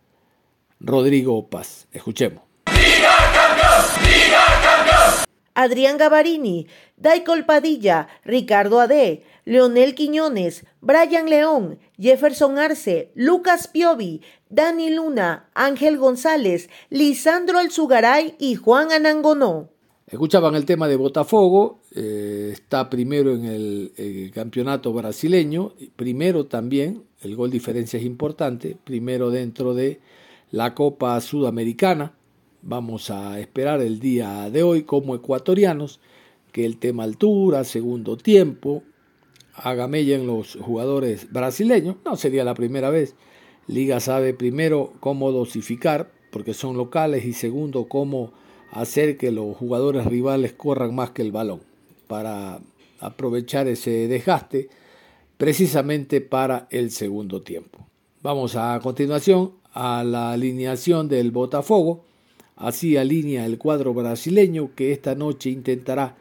Rodrigo Paz. Escuchemos. ¡Liga campeón! ¡Liga campeón! Adrián Gavarini, Daicol Padilla, Ricardo Ade, Leonel Quiñones, Brian León, Jefferson Arce, Lucas Piovi, Dani Luna, Ángel González, Lisandro Alzugaray y Juan Anangonó. Escuchaban el tema de Botafogo, eh, está primero en el, campeonato brasileño, primero también, el gol diferencia es importante, primero dentro de la Copa Sudamericana. Vamos a esperar el día de hoy como ecuatorianos que el tema altura, segundo tiempo, haga mella en los jugadores brasileños. No sería la primera vez. Liga sabe primero cómo dosificar, porque son locales, y segundo, cómo hacer que los jugadores rivales corran más que el balón, para aprovechar ese desgaste precisamente para el segundo tiempo. Vamos a continuación a la alineación del Botafogo. Así alinea el cuadro brasileño que esta noche intentará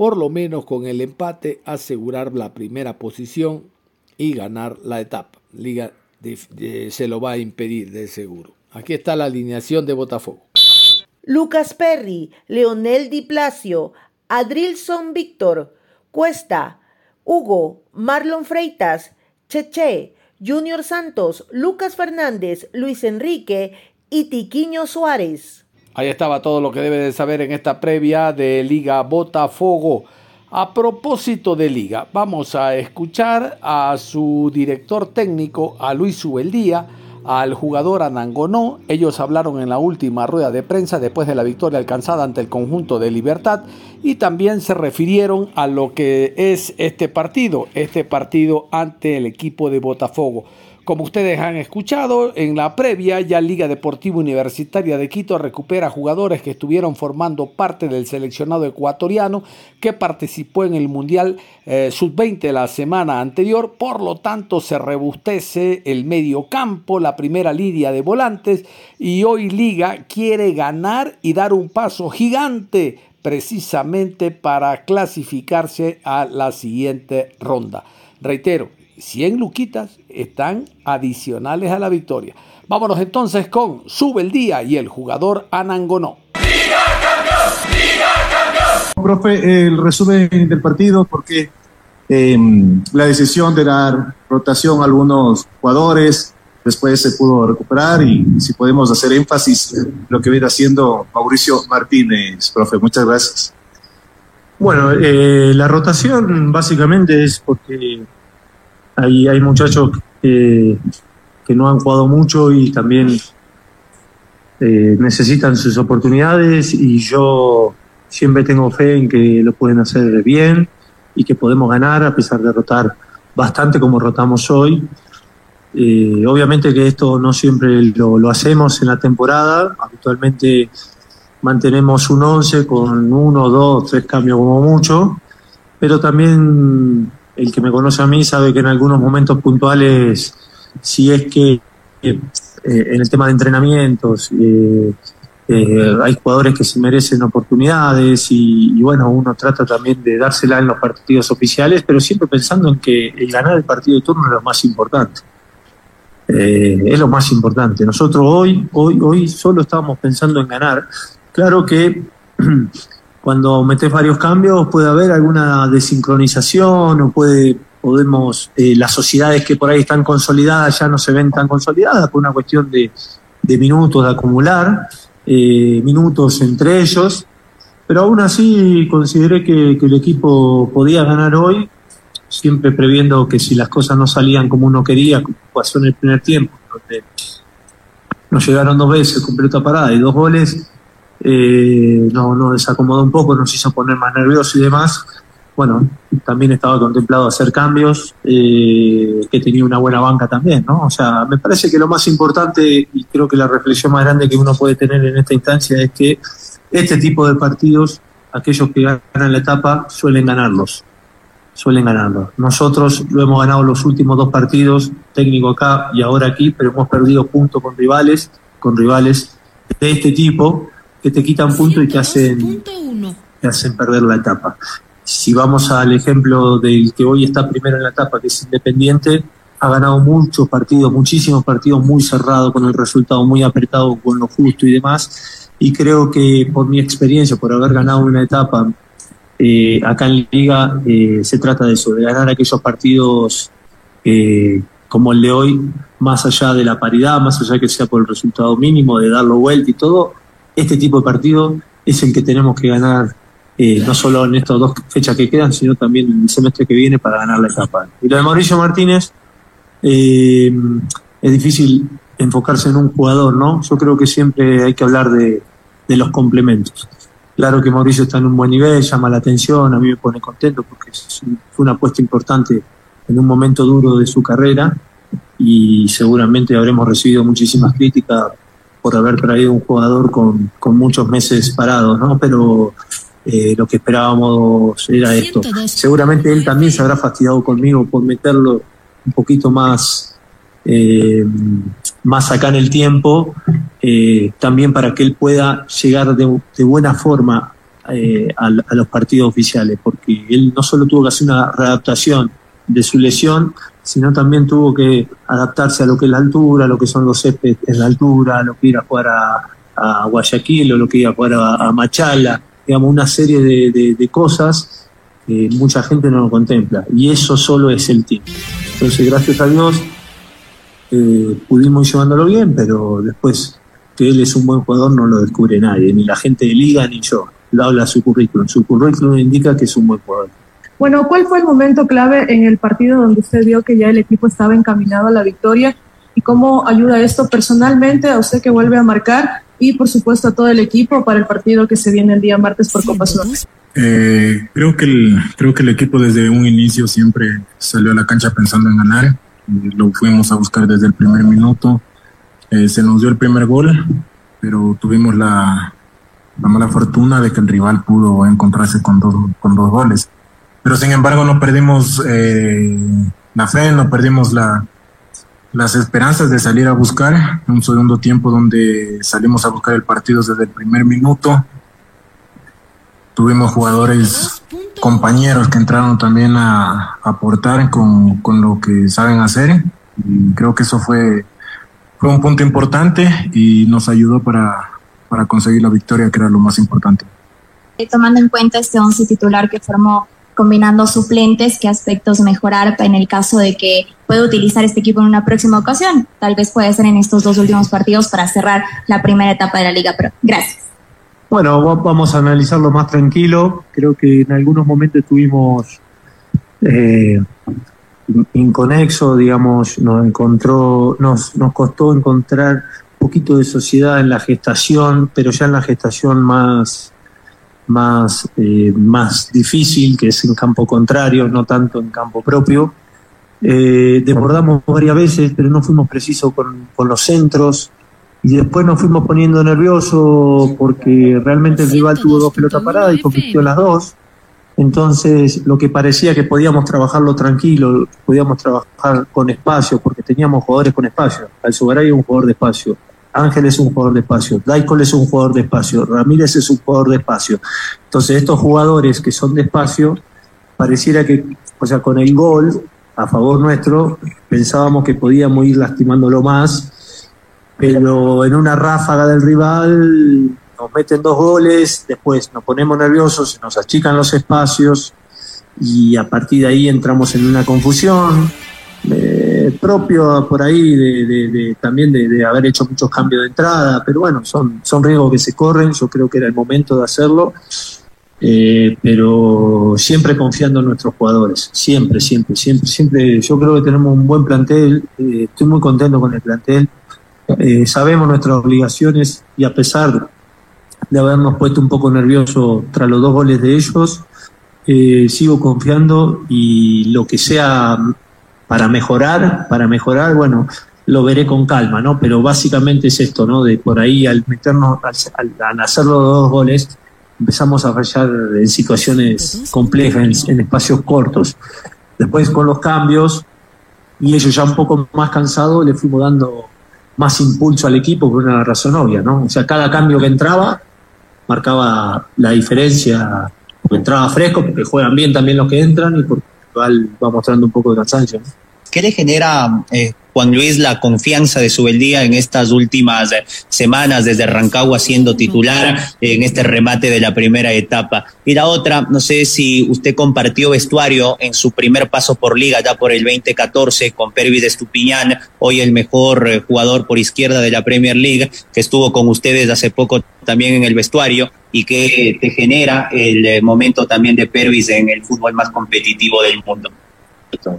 por lo menos con el empate asegurar la primera posición y ganar la etapa. Liga se lo va a impedir de seguro. Aquí está la alineación de Botafogo. Lucas Perry, Leonel Di Placio, Adrilson Víctor, Cuesta, Hugo, Marlon Freitas, Cheche, Junior Santos, Lucas Fernández, Luis Enrique y Tiquiño Suárez. Ahí estaba todo lo que debe de saber en esta previa de Liga Botafogo. A propósito de Liga, vamos a escuchar a su director técnico, a Luis Subeldía, al jugador Anangonó. Ellos hablaron en la última rueda de prensa después de la victoria alcanzada ante el conjunto de Libertad y también se refirieron a lo que es este partido, este partido ante el equipo de Botafogo. Como ustedes han escuchado, en la previa ya Liga Deportiva Universitaria de Quito recupera jugadores que estuvieron formando parte del seleccionado ecuatoriano que participó en el Mundial eh, Sub-20 la semana anterior. Por lo tanto, se rebustece el medio campo, la primera línea de volantes y hoy Liga quiere ganar y dar un paso gigante precisamente para clasificarse a la siguiente ronda. Reitero, 100 luquitas están adicionales a la victoria. Vámonos entonces con Sube el Día y el jugador Anangonó. ¡Liga campeón! ¡Liga campeón! Profe, el resumen del partido, porque em, la decisión de dar rotación a algunos jugadores, después se pudo recuperar y si podemos hacer énfasis lo que viene haciendo Mauricio Martínez, profe. Muchas gracias. Bueno, eh, la rotación básicamente es porque hay, hay muchachos que, no han jugado mucho y también eh, necesitan sus oportunidades y yo siempre tengo fe en que lo pueden hacer bien y que podemos ganar a pesar de rotar bastante como rotamos hoy. Eh, obviamente que esto no siempre lo, lo, hacemos en la temporada, habitualmente mantenemos un 11 con uno, dos, tres cambios como mucho, pero también el que me conoce a mí sabe que en algunos momentos puntuales, si es que eh, en el tema de entrenamientos, eh, eh, hay jugadores que se merecen oportunidades y, bueno, uno trata también de dársela en los partidos oficiales, pero siempre pensando en que el ganar el partido de turno es lo más importante. Eh, es lo más importante. Nosotros hoy, hoy, hoy solo estábamos pensando en ganar. Claro que cuando metes varios cambios puede haber alguna desincronización o puede podemos eh, las sociedades que por ahí están consolidadas ya no se ven tan consolidadas por una cuestión de, de minutos de acumular eh, minutos entre ellos, pero aún así consideré que, el equipo podía ganar hoy, siempre previendo que si las cosas no salían como uno quería, como pasó en el primer tiempo, donde nos llegaron dos veces con pelota parada y dos goles, eh, no, nos desacomodó un poco, nos hizo poner más nerviosos y demás. Bueno, también estaba contemplado hacer cambios, eh, que tenía una buena banca también, ¿no? O sea, me parece que lo más importante y creo que la reflexión más grande que uno puede tener en esta instancia es que este tipo de partidos, aquellos que ganan la etapa, suelen ganarlos. Suelen ganarlos. Nosotros lo hemos ganado los últimos dos partidos, técnico acá y ahora aquí, pero hemos perdido puntos con rivales, con rivales de este tipo, que te quitan puntos y te hacen, te hacen perder la etapa. Si vamos al ejemplo del que hoy está primero en la etapa, que es Independiente, ha ganado muchos partidos, muchísimos partidos muy cerrados, con el resultado muy apretado, con lo justo y demás. Y creo que por mi experiencia, por haber ganado una etapa eh, acá en Liga, eh, se trata de eso, de ganar aquellos partidos eh, como el de hoy, más allá de la paridad, más allá de que sea por el resultado mínimo, de darlo vuelta y todo. Este tipo de partido es el que tenemos que ganar eh, no solo en estas dos fechas que quedan, sino también en el semestre que viene para ganar la etapa. Y lo de Mauricio Martínez, eh, es difícil enfocarse en un jugador, ¿no? Yo creo que siempre hay que hablar de, los complementos. Claro que Mauricio está en un buen nivel, llama la atención, a mí me pone contento porque fue una apuesta importante en un momento duro de su carrera y seguramente habremos recibido muchísimas críticas por haber traído un jugador con, con muchos meses parados, ¿no? Pero eh, lo que esperábamos era esto. Seguramente él también se habrá fastidiado conmigo por meterlo un poquito más, eh, más acá en el tiempo, eh, también para que él pueda llegar de, buena forma a, los partidos oficiales, porque él no solo tuvo que hacer una readaptación de su lesión, sino también tuvo que adaptarse a lo que es la altura, a lo que son los céspedes en la altura, a lo que ir a jugar a, Guayaquil, o lo que ir a jugar a Machala digamos, una serie de, cosas que mucha gente no lo contempla. Y eso solo es el tiempo. Entonces, gracias a Dios, eh, pudimos ir llevándolo bien, pero después que él es un buen jugador no lo descubre nadie, ni la gente de liga ni yo. Lo habla su currículum. Su currículum indica que es un buen jugador. Bueno, ¿cuál fue el momento clave en el partido donde usted vio que ya el equipo estaba encaminado a la victoria? ¿Y cómo ayuda esto personalmente a usted que vuelve a marcar y por supuesto a todo el equipo para el partido que se viene el día martes por Copa Sur. Eh, creo que el creo que el equipo desde un inicio siempre salió a la cancha pensando en ganar. lo fuimos a buscar desde el primer minuto. Eh, se nos dio el primer gol, pero tuvimos la, la mala fortuna de que el rival pudo encontrarse con dos, con dos goles. Pero sin embargo no perdimos eh, la fe, no perdimos la, las esperanzas de salir a buscar un segundo tiempo donde salimos a buscar el partido desde el primer minuto. Tuvimos jugadores, compañeros que entraron también a, aportar con, con, lo que saben hacer y creo que eso fue, fue un punto importante y nos ayudó para, para conseguir la victoria, que era lo más importante. Tomando en cuenta este once titular que formó combinando suplentes, qué aspectos mejorar en el caso de que pueda utilizar este equipo en una próxima ocasión. Tal vez puede ser en estos dos últimos partidos para cerrar la primera etapa de la Liga Pro. Gracias. Bueno, vamos a analizarlo más tranquilo. Creo que en algunos momentos estuvimos eh, inconexo, digamos, nos encontró, nos, nos costó encontrar un poquito de sociedad en la gestación, pero ya en la gestación más más, eh, más difícil, que es en campo contrario, no tanto en campo propio. Eh, desbordamos varias veces, pero no fuimos precisos con, con, los centros. Y después nos fuimos poniendo nerviosos porque realmente el rival tuvo dos pelotas paradas y convirtió las dos. Entonces, lo que parecía que podíamos trabajarlo tranquilo, podíamos trabajar con espacio, porque teníamos jugadores con espacio. Al Subaray es un jugador de espacio. Ángel es un jugador de espacio, Daikol es un jugador de espacio, Ramírez es un jugador de espacio. Entonces estos jugadores que son de espacio, pareciera que, o sea, con el gol a favor nuestro, pensábamos que podíamos ir lastimándolo más, pero en una ráfaga del rival nos meten dos goles, después nos ponemos nerviosos, nos achican los espacios y a partir de ahí entramos en una confusión eh, propio por ahí de, también de, haber hecho muchos cambios de entrada, pero bueno, son, son riesgos que se corren, yo creo que era el momento de hacerlo, eh, pero siempre confiando en nuestros jugadores, siempre, siempre, siempre, siempre, yo creo que tenemos un buen plantel, eh, estoy muy contento con el plantel, sabemos nuestras obligaciones y a pesar de habernos puesto un poco nervioso tras los dos goles de ellos, sigo confiando y lo que sea para mejorar, para mejorar, bueno, lo veré con calma, ¿no? Pero básicamente es esto, ¿no? De por ahí al meternos, al, hacer los dos goles, empezamos a fallar en situaciones complejas, en, espacios cortos. Después con los cambios, y ellos ya un poco más cansados, le fuimos dando más impulso al equipo por una razón obvia, ¿no? O sea, cada cambio que entraba marcaba la diferencia, porque entraba fresco, porque juegan bien también los que entran y porque va mostrando un poco de cansancio. ¿Qué le genera, eh, Juan Luis, la confianza de Subeldía en estas últimas eh, semanas desde Rancagua siendo titular en este remate de la primera etapa? Y la otra, no sé si usted compartió vestuario en su primer paso por liga, ya por el 2014, con Pervis Estupiñán, hoy el mejor eh, jugador por izquierda de la Premier League, que estuvo con ustedes hace poco también en el vestuario y que te genera el momento también de Pervis en el fútbol más competitivo del mundo.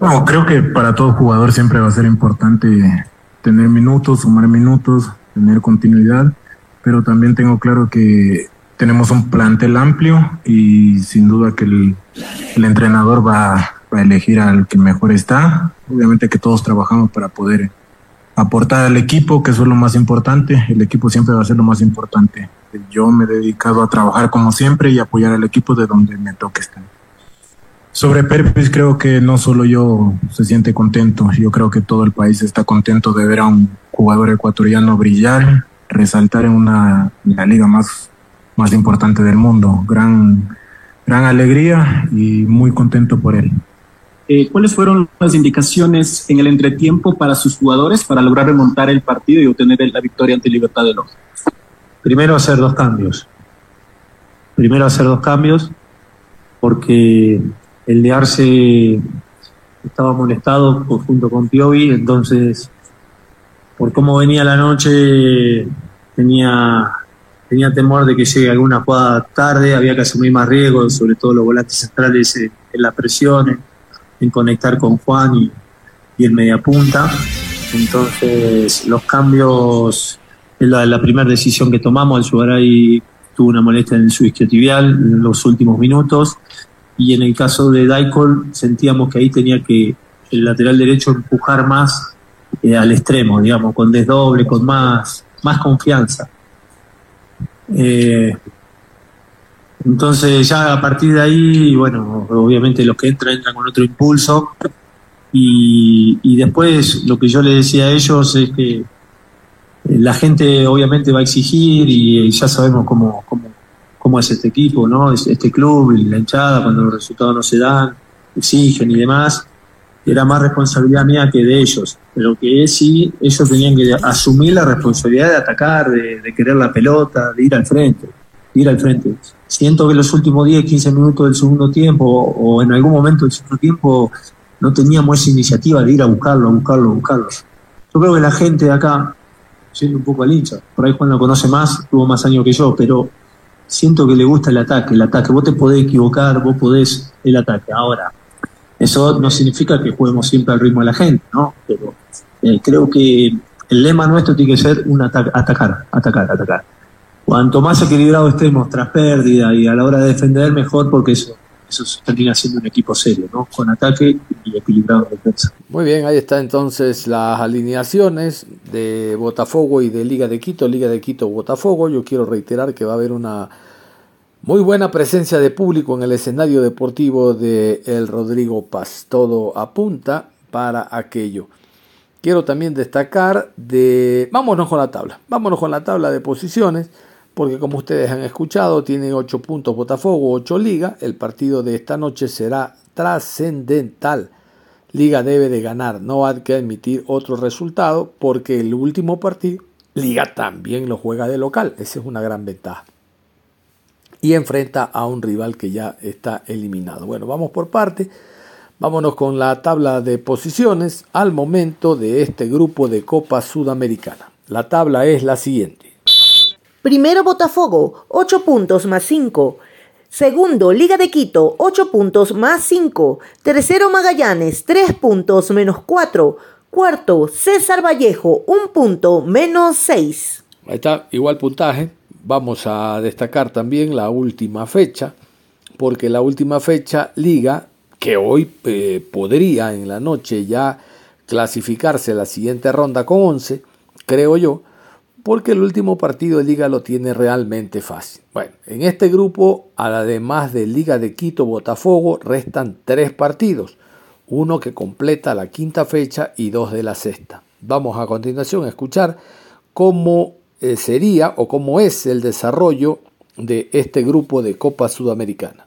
No, creo que para todo jugador siempre va a ser importante tener minutos, sumar minutos, tener continuidad, pero también tengo claro que tenemos un plantel amplio y sin duda que el, entrenador va, a elegir al que mejor está. Obviamente que todos trabajamos para poder aportar al equipo, que eso es lo más importante. El equipo siempre va a ser lo más importante. Yo me he dedicado a trabajar como siempre y apoyar al equipo de donde me toque estar. Sobre Perpes creo que no solo yo se siente contento, yo creo que todo el país está contento de ver a un jugador ecuatoriano brillar, resaltar en una la liga más, más importante del mundo. Gran, gran alegría y muy contento por él. Eh, ¿Cuáles fueron las indicaciones en el entretiempo para sus jugadores para lograr remontar el partido y obtener la victoria ante Libertad de los? Primero hacer dos cambios. Primero hacer dos cambios porque el de Arce estaba molestado junto con Piovi, entonces por cómo venía la noche tenía, tenía temor de que llegue alguna jugada tarde, había que asumir más riesgos, sobre todo los volantes centrales en, la presión, en, conectar con Juan y, y el mediapunta. Entonces los cambios la, la primera decisión que tomamos, el ahí tuvo una molestia en su isquiotibial en los últimos minutos y en el caso de Daikol sentíamos que ahí tenía que el lateral derecho empujar más eh, al extremo, digamos, con desdoble, con más, más confianza. Eh, entonces ya a partir de ahí, bueno, obviamente los que entran entran con otro impulso y, después lo que yo le decía a ellos es que la gente obviamente va a exigir y ya sabemos cómo, cómo es este equipo, ¿no? Este club la hinchada, cuando los resultados no se dan, exigen y demás, era más responsabilidad mía que de ellos. Pero que sí, ellos tenían que asumir la responsabilidad de atacar, de, querer la pelota, de ir al frente, ir al frente. Siento que los últimos 10, 15 minutos del segundo tiempo o en algún momento del segundo tiempo no teníamos esa iniciativa de ir a buscarlo, a buscarlo, a buscarlo. Yo creo que la gente de acá, siendo un poco al hincha, por ahí Juan lo conoce más, tuvo más años que yo, pero siento que le gusta el ataque, el ataque. Vos te podés equivocar, vos podés el ataque. Ahora, eso no significa que juguemos siempre al ritmo de la gente, ¿no? Pero eh, creo que el lema nuestro tiene que ser un atacar, atacar, atacar. Cuanto más equilibrado estemos tras pérdida y a la hora de defender, mejor porque eso eso termina siendo un equipo serio, ¿no? Con ataque y equilibrado en defensa. Muy bien, ahí está entonces las alineaciones de Botafogo y de Liga de Quito, Liga de Quito, Botafogo. Yo quiero reiterar que va a haber una muy buena presencia de público en el escenario deportivo de El Rodrigo Paz. Todo apunta para aquello. quiero también destacar de... Vámonos con la tabla, vámonos con la tabla de posiciones, porque como ustedes han escuchado, tiene 8 puntos Botafogo, 8 Liga, el partido de esta noche será trascendental. Liga debe de ganar, no hay que admitir otro resultado, porque el último partido, Liga también lo juega de local, esa es una gran ventaja. Y enfrenta a un rival que ya está eliminado. Bueno, vamos por parte. Vámonos con la tabla de posiciones al momento de este grupo de Copa Sudamericana. La tabla es la siguiente. Primero Botafogo, 8 puntos más 5. Segundo, Liga de Quito, 8 puntos más 5. Tercero, Magallanes, 3 puntos menos 4. Cuarto, César Vallejo, 1 punto menos 6. Ahí está, igual puntaje. Vamos a destacar también la última fecha, porque la última fecha Liga que hoy eh, podría en la noche ya clasificarse la siguiente ronda con 11, creo yo, porque el último partido de liga lo tiene realmente fácil. Bueno, en este grupo, además de Liga de Quito Botafogo, restan tres partidos, uno que completa la quinta fecha y dos de la sexta. Vamos a continuación a escuchar cómo eh, sería o cómo es el desarrollo de este grupo de Copa Sudamericana.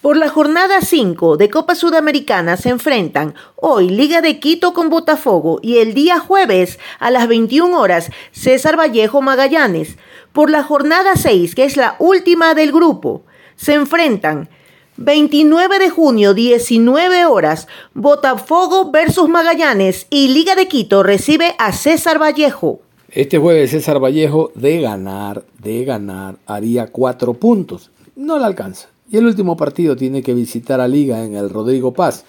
Por la jornada 5 de Copa Sudamericana se enfrentan hoy Liga de Quito con Botafogo y el día jueves a las 21 horas César Vallejo Magallanes. Por la jornada 6, que es la última del grupo, se enfrentan 29 de junio 19 horas Botafogo versus Magallanes y Liga de Quito recibe a César Vallejo. Este jueves César Vallejo de ganar, de ganar, haría cuatro puntos. No le alcanza. Y el último partido tiene que visitar a Liga en el Rodrigo Paz.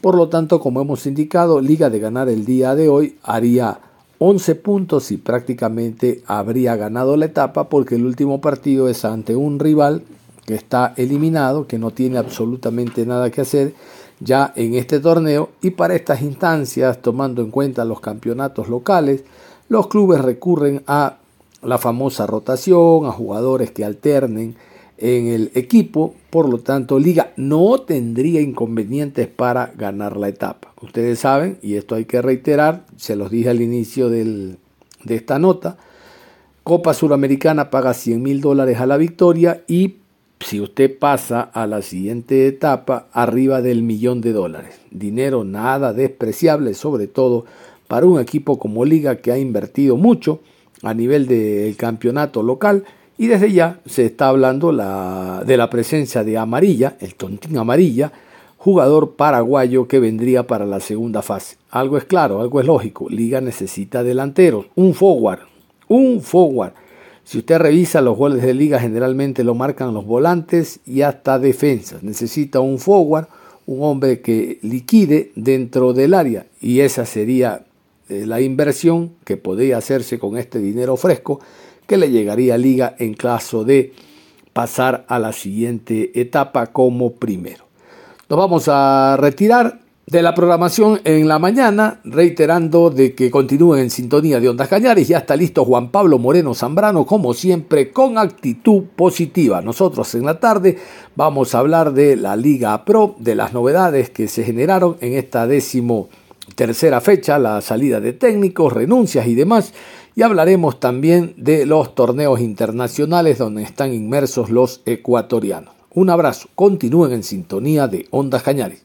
Por lo tanto, como hemos indicado, Liga de ganar el día de hoy haría 11 puntos y prácticamente habría ganado la etapa porque el último partido es ante un rival que está eliminado, que no tiene absolutamente nada que hacer ya en este torneo y para estas instancias, tomando en cuenta los campeonatos locales, los clubes recurren a la famosa rotación, a jugadores que alternen en el equipo, por lo tanto Liga no tendría inconvenientes para ganar la etapa. Ustedes saben, y esto hay que reiterar, se los dije al inicio de esta nota, Copa Suramericana paga 100 mil dólares a la victoria y si usted pasa a la siguiente etapa, arriba del millón de dólares. Dinero nada despreciable, sobre todo para un equipo como Liga que ha invertido mucho a nivel del campeonato local y desde ya se está hablando de la presencia de Amarilla, el Tontín Amarilla, jugador paraguayo que vendría para la segunda fase. Algo es claro, algo es lógico. Liga necesita delanteros, un forward, un forward. Si usted revisa los goles de liga, generalmente lo marcan los volantes y hasta defensas. Necesita un forward, un hombre que liquide dentro del área. Y esa sería eh, la inversión que podría hacerse con este dinero fresco que le llegaría a Liga en caso de pasar a la siguiente etapa como primero. Nos vamos a retirar de la programación en la mañana, reiterando de que continúen en sintonía de Ondas Cañares. Ya está listo Juan Pablo Moreno Zambrano, como siempre, con actitud positiva. Nosotros en la tarde vamos a hablar de la Liga Pro, de las novedades que se generaron en esta décimo tercera fecha, la salida de técnicos, renuncias y demás y hablaremos también de los torneos internacionales donde están inmersos los ecuatorianos. Un abrazo, continúen en sintonía de Ondas Cañares.